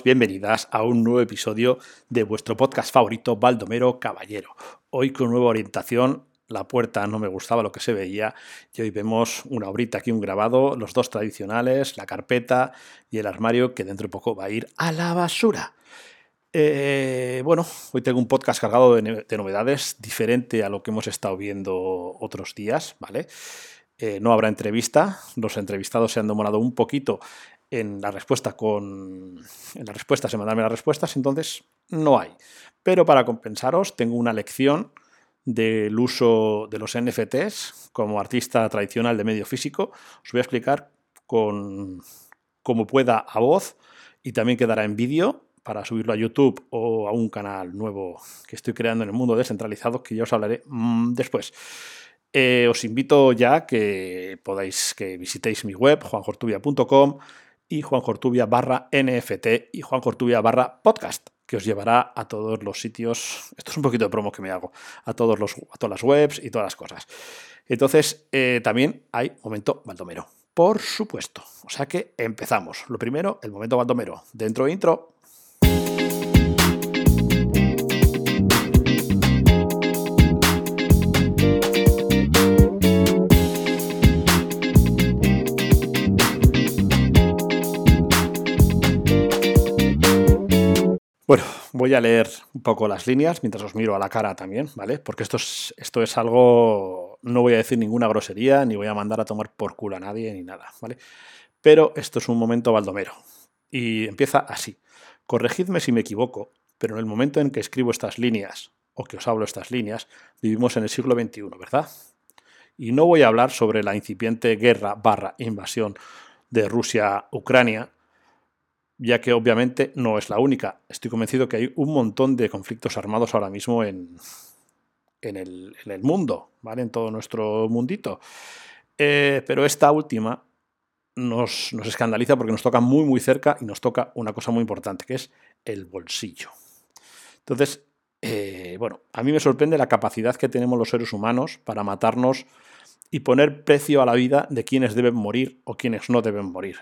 bienvenidas a un nuevo episodio de vuestro podcast favorito, Baldomero Caballero. Hoy con nueva orientación, la puerta no me gustaba lo que se veía y hoy vemos una horita aquí, un grabado, los dos tradicionales, la carpeta y el armario que dentro de poco va a ir a la basura. Eh, bueno, hoy tengo un podcast cargado de, de, novedades, diferente a lo que hemos estado viendo otros días, ¿vale? Eh, no habrá entrevista, los entrevistados se han demorado un poquito en la respuesta con en la respuesta se mandarme las respuestas, entonces no hay. Pero para compensaros tengo una lección del uso de los NFTs como artista tradicional de medio físico. Os voy a explicar con como pueda a voz y también quedará en vídeo para subirlo a YouTube o a un canal nuevo que estoy creando en el mundo descentralizado que ya os hablaré mmm, después. Eh, os invito ya que podáis que visitéis mi web juanjortubia.com y Juan Cortubia barra NFT y Juan Cortubia barra podcast, que os llevará a todos los sitios. Esto es un poquito de promo que me hago, a, todos los, a todas las webs y todas las cosas. Entonces, eh, también hay momento Baldomero, por supuesto. O sea que empezamos. Lo primero, el momento Baldomero. Dentro de intro. Voy a leer un poco las líneas mientras os miro a la cara también, ¿vale? Porque esto es, esto es algo, no voy a decir ninguna grosería, ni voy a mandar a tomar por culo a nadie, ni nada, ¿vale? Pero esto es un momento baldomero. Y empieza así. Corregidme si me equivoco, pero en el momento en que escribo estas líneas, o que os hablo estas líneas, vivimos en el siglo XXI, ¿verdad? Y no voy a hablar sobre la incipiente guerra barra invasión de Rusia a Ucrania, ya que obviamente no es la única. Estoy convencido que hay un montón de conflictos armados ahora mismo en, en, el, mundo, ¿vale? En todo nuestro mundito. Eh, pero esta última nos, nos, escandaliza porque nos toca muy, muy cerca y nos toca una cosa muy importante, que es el bolsillo. Entonces, eh, bueno, a mí me sorprende la capacidad que tenemos los seres humanos para matarnos y poner precio a la vida de quienes deben morir o quienes no deben morir.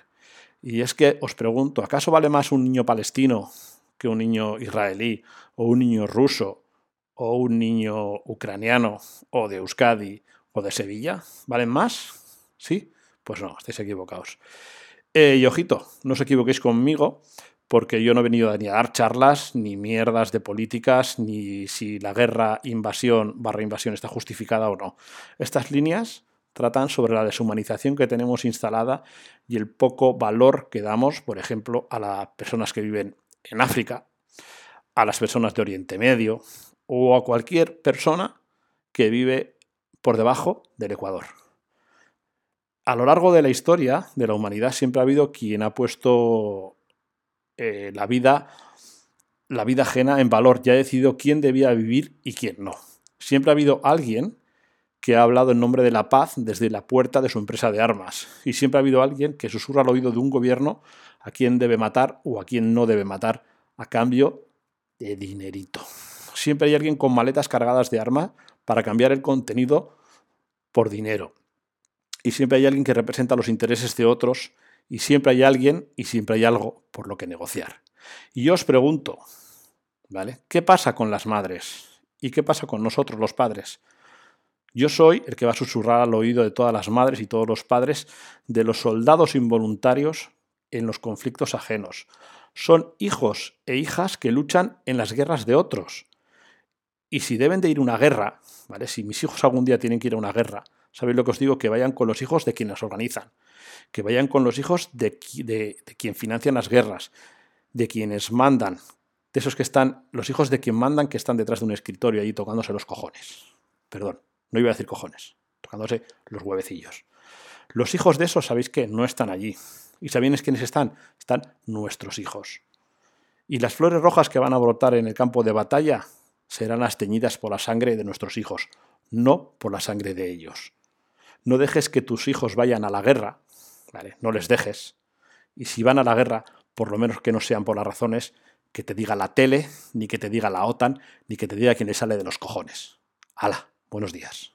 Y es que os pregunto, ¿acaso vale más un niño palestino que un niño israelí o un niño ruso o un niño ucraniano o de Euskadi o de Sevilla? ¿Valen más? ¿Sí? Pues no, estáis equivocados. Eh, y ojito, no os equivoquéis conmigo, porque yo no he venido ni a dar charlas, ni mierdas de políticas, ni si la guerra, invasión, barra invasión está justificada o no. Estas líneas tratan sobre la deshumanización que tenemos instalada y el poco valor que damos, por ejemplo, a las personas que viven en África, a las personas de Oriente Medio o a cualquier persona que vive por debajo del Ecuador. A lo largo de la historia de la humanidad siempre ha habido quien ha puesto eh, la vida la vida ajena en valor, ya ha decidido quién debía vivir y quién no. Siempre ha habido alguien que ha hablado en nombre de la paz desde la puerta de su empresa de armas. Y siempre ha habido alguien que susurra al oído de un gobierno a quien debe matar o a quien no debe matar a cambio de dinerito. Siempre hay alguien con maletas cargadas de armas para cambiar el contenido por dinero. Y siempre hay alguien que representa los intereses de otros y siempre hay alguien y siempre hay algo por lo que negociar. Y yo os pregunto, ¿vale? ¿Qué pasa con las madres? ¿Y qué pasa con nosotros los padres? Yo soy el que va a susurrar al oído de todas las madres y todos los padres de los soldados involuntarios en los conflictos ajenos. Son hijos e hijas que luchan en las guerras de otros. Y si deben de ir a una guerra, ¿vale? Si mis hijos algún día tienen que ir a una guerra, ¿sabéis lo que os digo? Que vayan con los hijos de quienes organizan, que vayan con los hijos de, de, de quien financian las guerras, de quienes mandan, de esos que están, los hijos de quien mandan que están detrás de un escritorio allí tocándose los cojones. Perdón. No iba a decir cojones, tocándose los huevecillos. Los hijos de esos, ¿sabéis que No están allí. ¿Y sabéis quiénes están? Están nuestros hijos. Y las flores rojas que van a brotar en el campo de batalla serán las teñidas por la sangre de nuestros hijos, no por la sangre de ellos. No dejes que tus hijos vayan a la guerra, ¿vale? No les dejes. Y si van a la guerra, por lo menos que no sean por las razones que te diga la tele, ni que te diga la OTAN, ni que te diga quién le sale de los cojones. ¡Hala! Buenos días.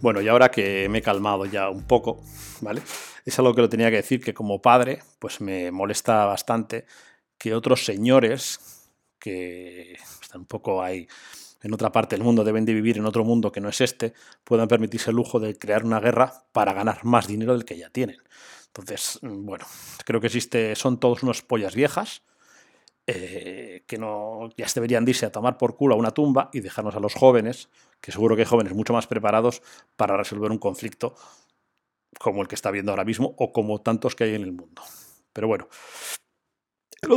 Bueno, y ahora que me he calmado ya un poco, ¿vale? Es algo que lo tenía que decir, que como padre, pues me molesta bastante que otros señores que están un poco ahí en otra parte del mundo, deben de vivir en otro mundo que no es este, puedan permitirse el lujo de crear una guerra para ganar más dinero del que ya tienen. Entonces, bueno, creo que existe, son todos unos pollas viejas, eh, que no ya deberían irse a tomar por culo a una tumba y dejarnos a los jóvenes, que seguro que hay jóvenes mucho más preparados para resolver un conflicto como el que está viendo ahora mismo o como tantos que hay en el mundo. Pero bueno,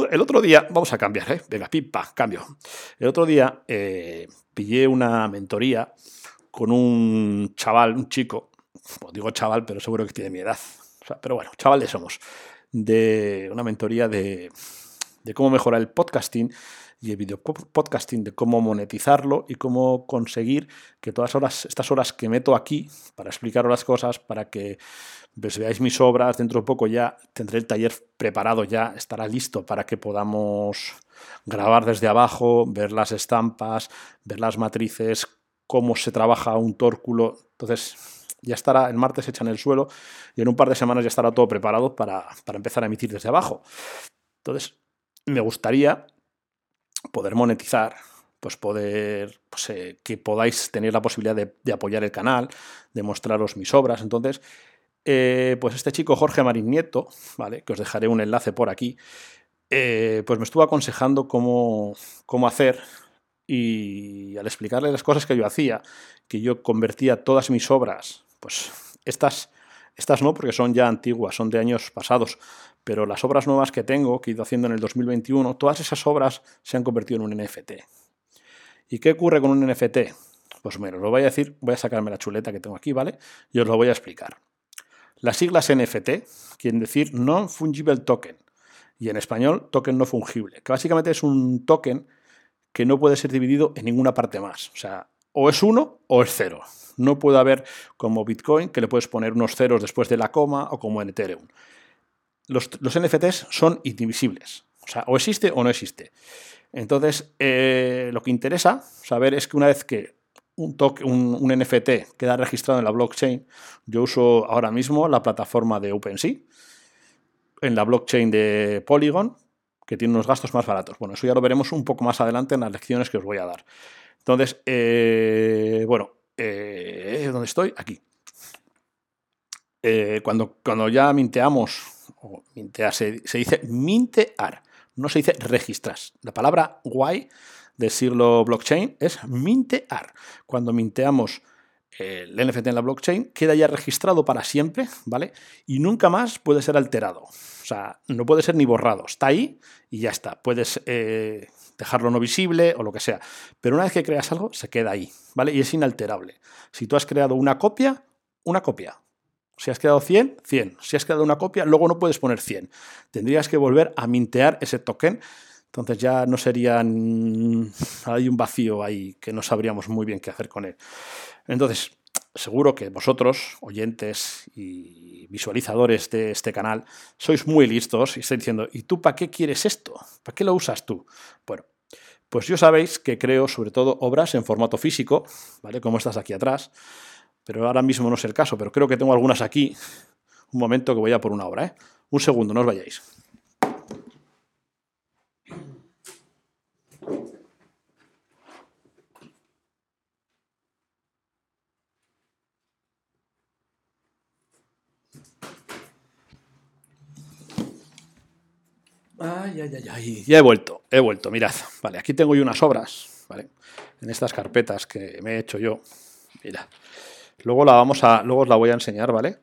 el, otro día, vamos a cambiar, ¿eh? venga, pipa, cambio. El otro día eh, pillé una mentoría con un chaval, un chico, digo chaval, pero seguro que tiene mi edad, pero bueno, chaval de somos, de una mentoría de de cómo mejorar el podcasting y el video podcasting, de cómo monetizarlo y cómo conseguir que todas estas horas que meto aquí para explicaros las cosas, para que pues, veáis mis obras, dentro de poco ya tendré el taller preparado, ya estará listo para que podamos grabar desde abajo, ver las estampas, ver las matrices, cómo se trabaja un tórculo. Entonces, ya estará el martes hecha en el suelo y en un par de semanas ya estará todo preparado para, para empezar a emitir desde abajo. Entonces, me gustaría poder monetizar, pues poder, pues, eh, que podáis tener la posibilidad de, apoyar el canal, de mostraros mis obras. Entonces, eh, pues este chico Jorge Marín Nieto, ¿vale? Que os dejaré un enlace por aquí, eh, pues me estuvo aconsejando cómo, cómo hacer y al explicarle las cosas que yo hacía, que yo convertía todas mis obras, pues estas, estas no, porque son ya antiguas, son de años pasados, pero las obras nuevas que tengo, que he ido haciendo en el 2021, todas esas obras se han convertido en un NFT. ¿Y qué ocurre con un NFT? Pues bueno, os lo voy a decir, voy a sacarme la chuleta que tengo aquí, ¿vale? Y os lo voy a explicar. Las siglas NFT quieren decir Non-Fungible Token, y en español token no fungible, que básicamente es un token que no puede ser dividido en ninguna parte más. O sea, o es uno o es cero. No puede haber como Bitcoin, que le puedes poner unos ceros después de la coma, o como en Ethereum los, NFTs son indivisibles. O sea, o existe o no existe. Entonces, eh, lo que interesa saber es que una vez que un, un, NFT queda registrado en la blockchain, yo uso ahora mismo la plataforma de OpenSea, en la blockchain de Polygon, que tiene unos gastos más baratos. Bueno, eso ya lo veremos un poco más adelante en las lecciones que os voy a dar. Entonces, eh, bueno, eh, ¿dónde estoy? Aquí. cuando, cuando ya minteamos o mintear, se, dice mintear, no se dice registrar. La palabra guay del siglo blockchain es mintear. Cuando minteamos el NFT en la blockchain, queda ya registrado para siempre, ¿vale? Y nunca más puede ser alterado. O sea, no puede ser ni borrado. Está ahí y ya está. Puedes eh, dejarlo no visible o lo que sea. Pero una vez que creas algo, se queda ahí, ¿vale? Y es inalterable. Si tú has creado una copia, una copia. Si has creado 100, 100. Si has creado una copia, luego no puedes poner 100. Tendrías que volver a mintear ese token. Entonces ya no sería... Hay un vacío ahí que no sabríamos muy bien qué hacer con él. Entonces, seguro que vosotros, oyentes y visualizadores de este canal, sois muy listos y estáis diciendo, ¿y tú para qué quieres esto? ¿Para qué lo usas tú? Bueno, pues yo sabéis que creo sobre todo obras en formato físico, ¿vale? Como estás aquí atrás pero ahora mismo no es el caso, pero creo que tengo algunas aquí. Un momento que voy a por una hora, ¿eh? Un segundo, no os vayáis. Ay, ay, ay, ay. Ya he vuelto, he vuelto, mirad. Vale, aquí tengo yo unas obras, ¿vale? En estas carpetas que me he hecho yo. Mira. Luego la vamos a, luego os la voy a enseñar, ¿vale?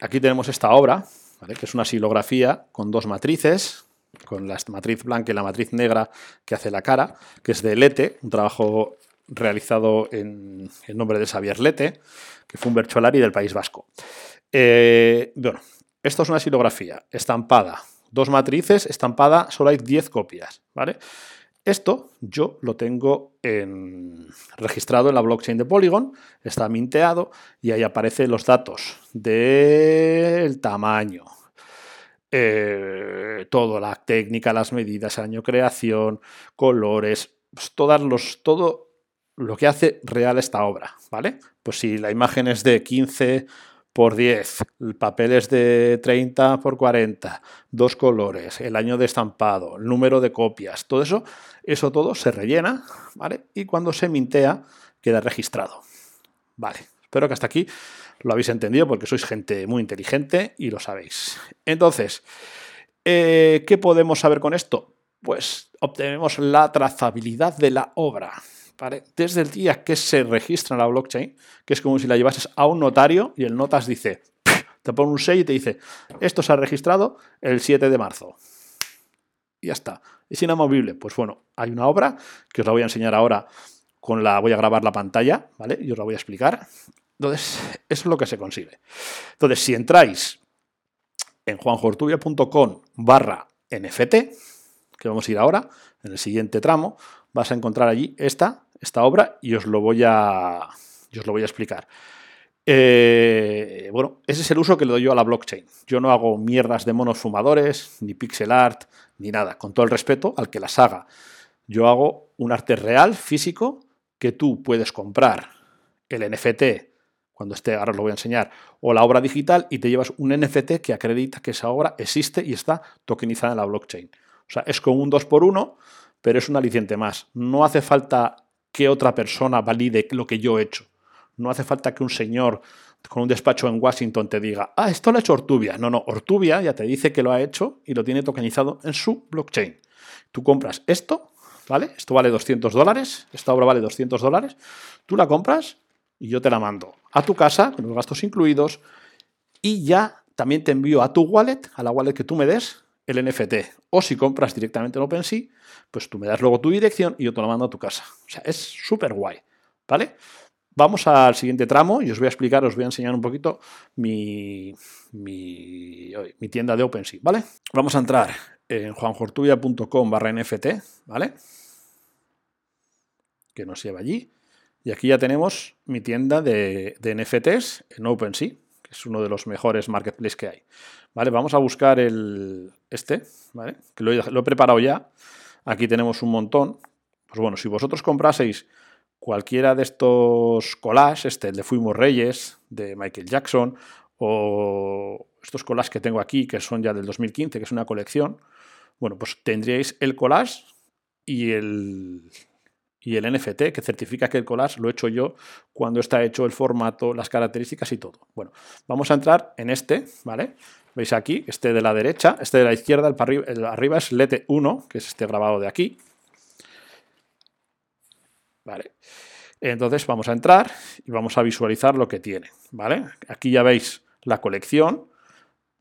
Aquí tenemos esta obra, ¿vale? que es una silografía con dos matrices, con la matriz blanca y la matriz negra que hace la cara, que es de Lete, un trabajo realizado en el nombre de Xavier Lete, que fue un Bercholari del País Vasco. Eh, bueno, esto es una silografía estampada, dos matrices, estampada, solo hay 10 copias, ¿vale? Esto yo lo tengo registrado en la blockchain de Polygon, está minteado y ahí aparecen los datos del tamaño, eh, todo, la técnica, las medidas, año creación, colores, pues los, todo lo que hace real esta obra, ¿vale? Pues si la imagen es de 15 por 10, el papel es de 30 por 40, dos colores, el año de estampado, el número de copias, todo eso, eso todo se rellena, ¿vale? Y cuando se mintea queda registrado. Vale, espero que hasta aquí lo habéis entendido porque sois gente muy inteligente y lo sabéis. Entonces, eh, ¿qué podemos saber con esto? Pues obtenemos la trazabilidad de la obra. Desde el día que se registra la blockchain, que es como si la llevases a un notario y el notas dice, te pone un sello y te dice, esto se ha registrado el 7 de marzo. Y ya está. ¿Es inamovible? Pues bueno, hay una obra que os la voy a enseñar ahora con la, voy a grabar la pantalla, ¿vale? Y os la voy a explicar. Entonces, eso es lo que se consigue. Entonces, si entráis en juanjortubia.com barra NFT, que vamos a ir ahora, en el siguiente tramo, vas a encontrar allí esta esta obra y os lo voy a, os lo voy a explicar. Eh, bueno, ese es el uso que le doy yo a la blockchain. Yo no hago mierdas de monos fumadores, ni pixel art, ni nada, con todo el respeto al que las haga. Yo hago un arte real, físico, que tú puedes comprar el NFT, cuando esté, ahora os lo voy a enseñar, o la obra digital y te llevas un NFT que acredita que esa obra existe y está tokenizada en la blockchain. O sea, es como un 2 por 1 pero es un aliciente más. No hace falta que otra persona valide lo que yo he hecho. No hace falta que un señor con un despacho en Washington te diga, ah, esto lo ha hecho Ortubia. No, no, Ortubia ya te dice que lo ha hecho y lo tiene tokenizado en su blockchain. Tú compras esto, ¿vale? Esto vale 200 dólares, esta obra vale 200 dólares, tú la compras y yo te la mando a tu casa, con los gastos incluidos, y ya también te envío a tu wallet, a la wallet que tú me des, el NFT. O si compras directamente en OpenSea, pues tú me das luego tu dirección y yo te lo mando a tu casa. O sea, es súper guay, ¿vale? Vamos al siguiente tramo y os voy a explicar, os voy a enseñar un poquito mi, mi, tienda de OpenSea, ¿vale? Vamos a entrar en juanjortuya.com barra NFT, ¿vale? Que nos lleva allí. Y aquí ya tenemos mi tienda de, de NFTs en OpenSea, es uno de los mejores marketplaces que hay. ¿Vale? Vamos a buscar el, este, ¿vale? Que lo he preparado ya Aquí tenemos un montón. Pues bueno, si vosotros compraseis cualquiera de estos collages, este, el de Fuimos Reyes, de Michael Jackson, o estos collages que tengo aquí, que son ya del 2015, que es una colección, bueno, pues tendríais el collage y el, y el NFT que certifica que el collage lo he hecho yo cuando está hecho el formato, las características y todo. Bueno, vamos a entrar en este, ¿vale? Veis aquí, este de la derecha, este de la izquierda, el, arriba, es Lete 1, que es este grabado de aquí. Vale. Entonces vamos a entrar y vamos a visualizar lo que tiene. ¿vale? Aquí ya veis la colección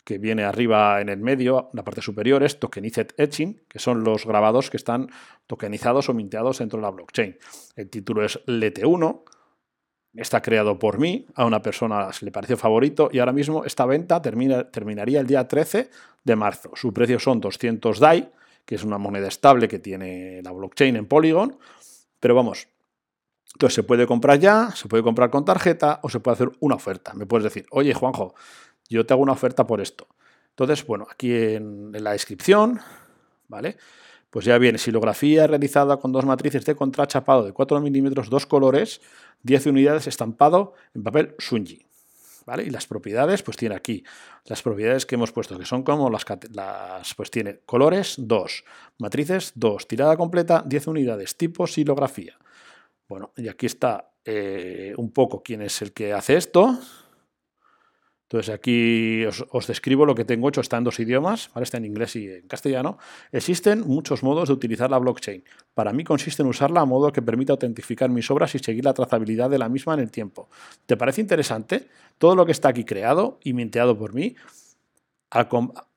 que viene arriba en el medio, la parte superior es Tokenized Etching, que son los grabados que están tokenizados o minteados dentro de la blockchain. El título es Lete 1, está creado por mí, a una persona se le pareció favorito y ahora mismo esta venta termina, terminaría el día 13 de marzo. Su precio son 200 DAI, que es una moneda estable que tiene la blockchain en Polygon, pero vamos, entonces se puede comprar ya, se puede comprar con tarjeta o se puede hacer una oferta. Me puedes decir, oye Juanjo, yo te hago una oferta por esto. Entonces, bueno, aquí en, la descripción, ¿vale? Pues ya viene silografía realizada con dos matrices de contrachapado de 4 milímetros, dos colores, 10 unidades estampado en papel Sunji. ¿Vale? Y las propiedades, pues tiene aquí las propiedades que hemos puesto, que son como las, las pues tiene colores 2, matrices 2, tirada completa 10 unidades, tipo silografía. Bueno, y aquí está eh, un poco quién es el que hace esto, entonces aquí os, describo lo que tengo hecho, está en dos idiomas, está en inglés y en castellano. Existen muchos modos de utilizar la blockchain. Para mí consiste en usarla a modo que permita autentificar mis obras y seguir la trazabilidad de la misma en el tiempo. ¿Te parece interesante? Todo lo que está aquí creado y minteado por mí,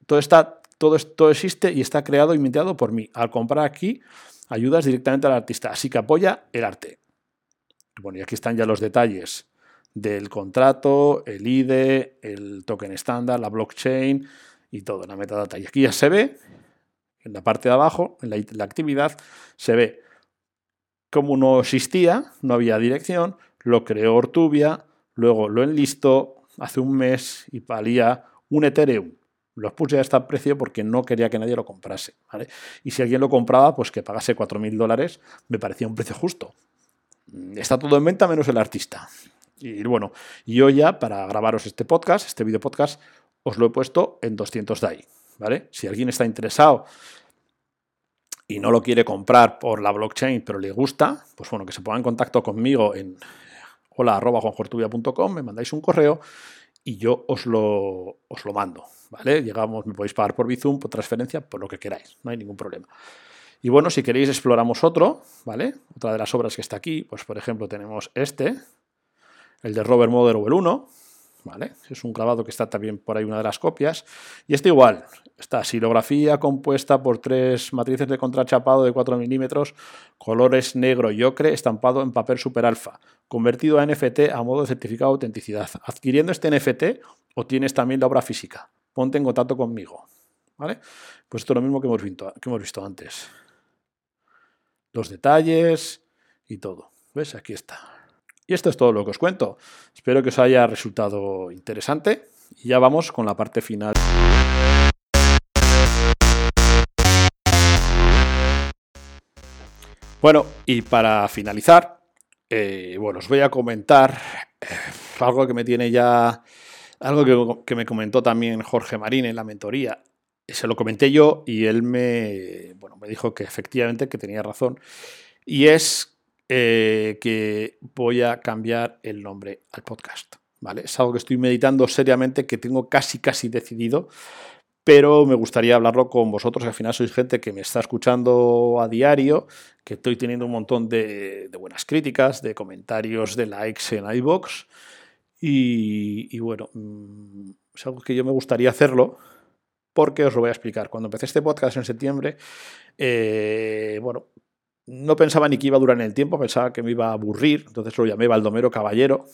todo, está, todo esto existe y está creado y minteado por mí. Al comprar aquí, ayudas directamente al artista, así que apoya el arte. Bueno, y aquí están ya los detalles del contrato, el IDE, el token estándar, la blockchain y todo, la metadata. Y aquí ya se ve, en la parte de abajo, en la, actividad, se ve cómo no existía, no había dirección, lo creó Ortubia, luego lo enlistó hace un mes y valía un Ethereum. Lo puse a este precio porque no quería que nadie lo comprase. Y si alguien lo compraba, pues que pagase 4.000 dólares, me parecía un precio justo. Está todo en venta menos el artista. Y bueno, yo ya para grabaros este podcast, este video podcast, os lo he puesto en 200 DAI. ¿vale? Si alguien está interesado y no lo quiere comprar por la blockchain, pero le gusta, pues bueno, que se ponga en contacto conmigo en hola.juanjortubia.com, me mandáis un correo y yo os lo, os lo mando, ¿vale? Llegamos, me podéis pagar por Bizum, por transferencia, por lo que queráis, no hay ningún problema. Y bueno, si queréis exploramos otro, ¿vale? Otra de las obras que está aquí, pues por ejemplo tenemos este, el de Robert Motherwell 1, ¿vale? Es un grabado que está también por ahí una de las copias. Y este igual, esta silografía compuesta por tres matrices de contrachapado de 4 milímetros, colores negro y ocre, estampado en papel super alfa, convertido a NFT a modo de certificado de autenticidad. Adquiriendo este NFT obtienes también la obra física. Ponte en contacto conmigo. ¿Vale? Pues esto es lo mismo que hemos visto, que hemos visto antes. Los detalles y todo. ¿Ves? Aquí está. Y esto es todo lo que os cuento. Espero que os haya resultado interesante. Y ya vamos con la parte final. Bueno, y para finalizar, eh, bueno, os voy a comentar eh, algo que me tiene ya, algo que, que, me comentó también Jorge Marín en la mentoría. Se lo comenté yo y él me, bueno, me dijo que efectivamente que tenía razón. Y es eh, que voy a cambiar el nombre al podcast. ¿vale? Es algo que estoy meditando seriamente, que tengo casi, casi decidido, pero me gustaría hablarlo con vosotros, que al final sois gente que me está escuchando a diario, que estoy teniendo un montón de, buenas críticas, de comentarios, de likes en iBox. Y, bueno, mm, es algo que yo me gustaría hacerlo, porque os lo voy a explicar. Cuando empecé este podcast en septiembre, eh, bueno, no pensaba ni que iba a durar en el tiempo, pensaba que me iba a aburrir, entonces lo llamé Baldomero Caballero,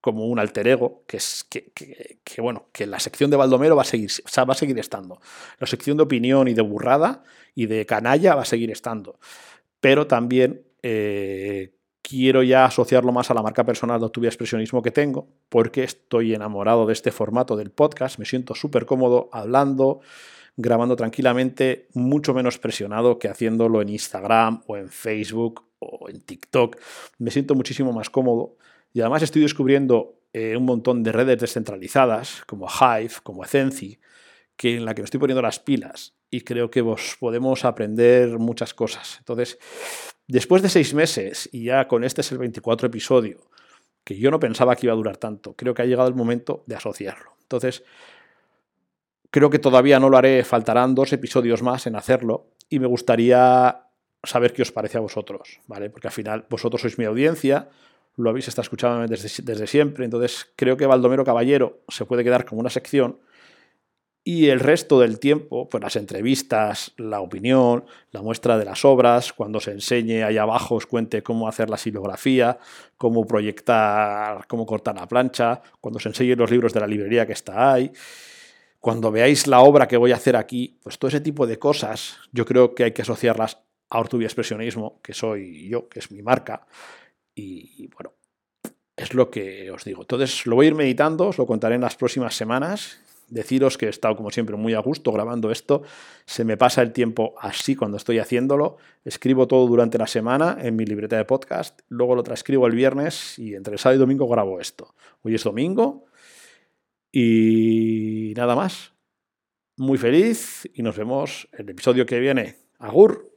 como un alter ego, que es que, bueno, que la sección de Baldomero va a seguir, va a seguir estando. La sección de opinión y de burrada y de canalla va a seguir estando. Pero también eh, quiero ya asociarlo más a la marca personal de Octubia Expresionismo que tengo, porque estoy enamorado de este formato del podcast, me siento súper cómodo hablando, grabando tranquilamente, mucho menos presionado que haciéndolo en Instagram o en Facebook o en TikTok. Me siento muchísimo más cómodo y además estoy descubriendo eh, un montón de redes descentralizadas como Hive, como Ecenci, que en la que me estoy poniendo las pilas y creo que vos podemos aprender muchas cosas. Entonces, después de seis meses y ya con este es el 24 episodio, que yo no pensaba que iba a durar tanto, creo que ha llegado el momento de asociarlo. Entonces, Creo que todavía no lo haré, faltarán dos episodios más en hacerlo y me gustaría saber qué os parece a vosotros, ¿vale? Porque al final vosotros sois mi audiencia, lo habéis estado escuchando desde, desde siempre, entonces creo que Baldomero Caballero se puede quedar como una sección y el resto del tiempo, pues las entrevistas, la opinión, la muestra de las obras, cuando se enseñe ahí abajo os cuente cómo hacer la silografía, cómo proyectar, cómo cortar la plancha, cuando se enseñen los libros de la librería que está ahí cuando veáis la obra que voy a hacer aquí, pues todo ese tipo de cosas, yo creo que hay que asociarlas a Ortubia Expresionismo, que soy yo, que es mi marca, y, bueno, es lo que os digo. Entonces lo voy a ir meditando, os lo contaré en las próximas semanas. Deciros que he estado, como siempre, muy a gusto grabando esto. Se me pasa el tiempo así cuando estoy haciéndolo. Escribo todo durante la semana en mi libreta de podcast. Luego lo transcribo el viernes y entre sábado y domingo grabo esto. Hoy es domingo, y nada más. Muy feliz y nos vemos en el episodio que viene. Agur.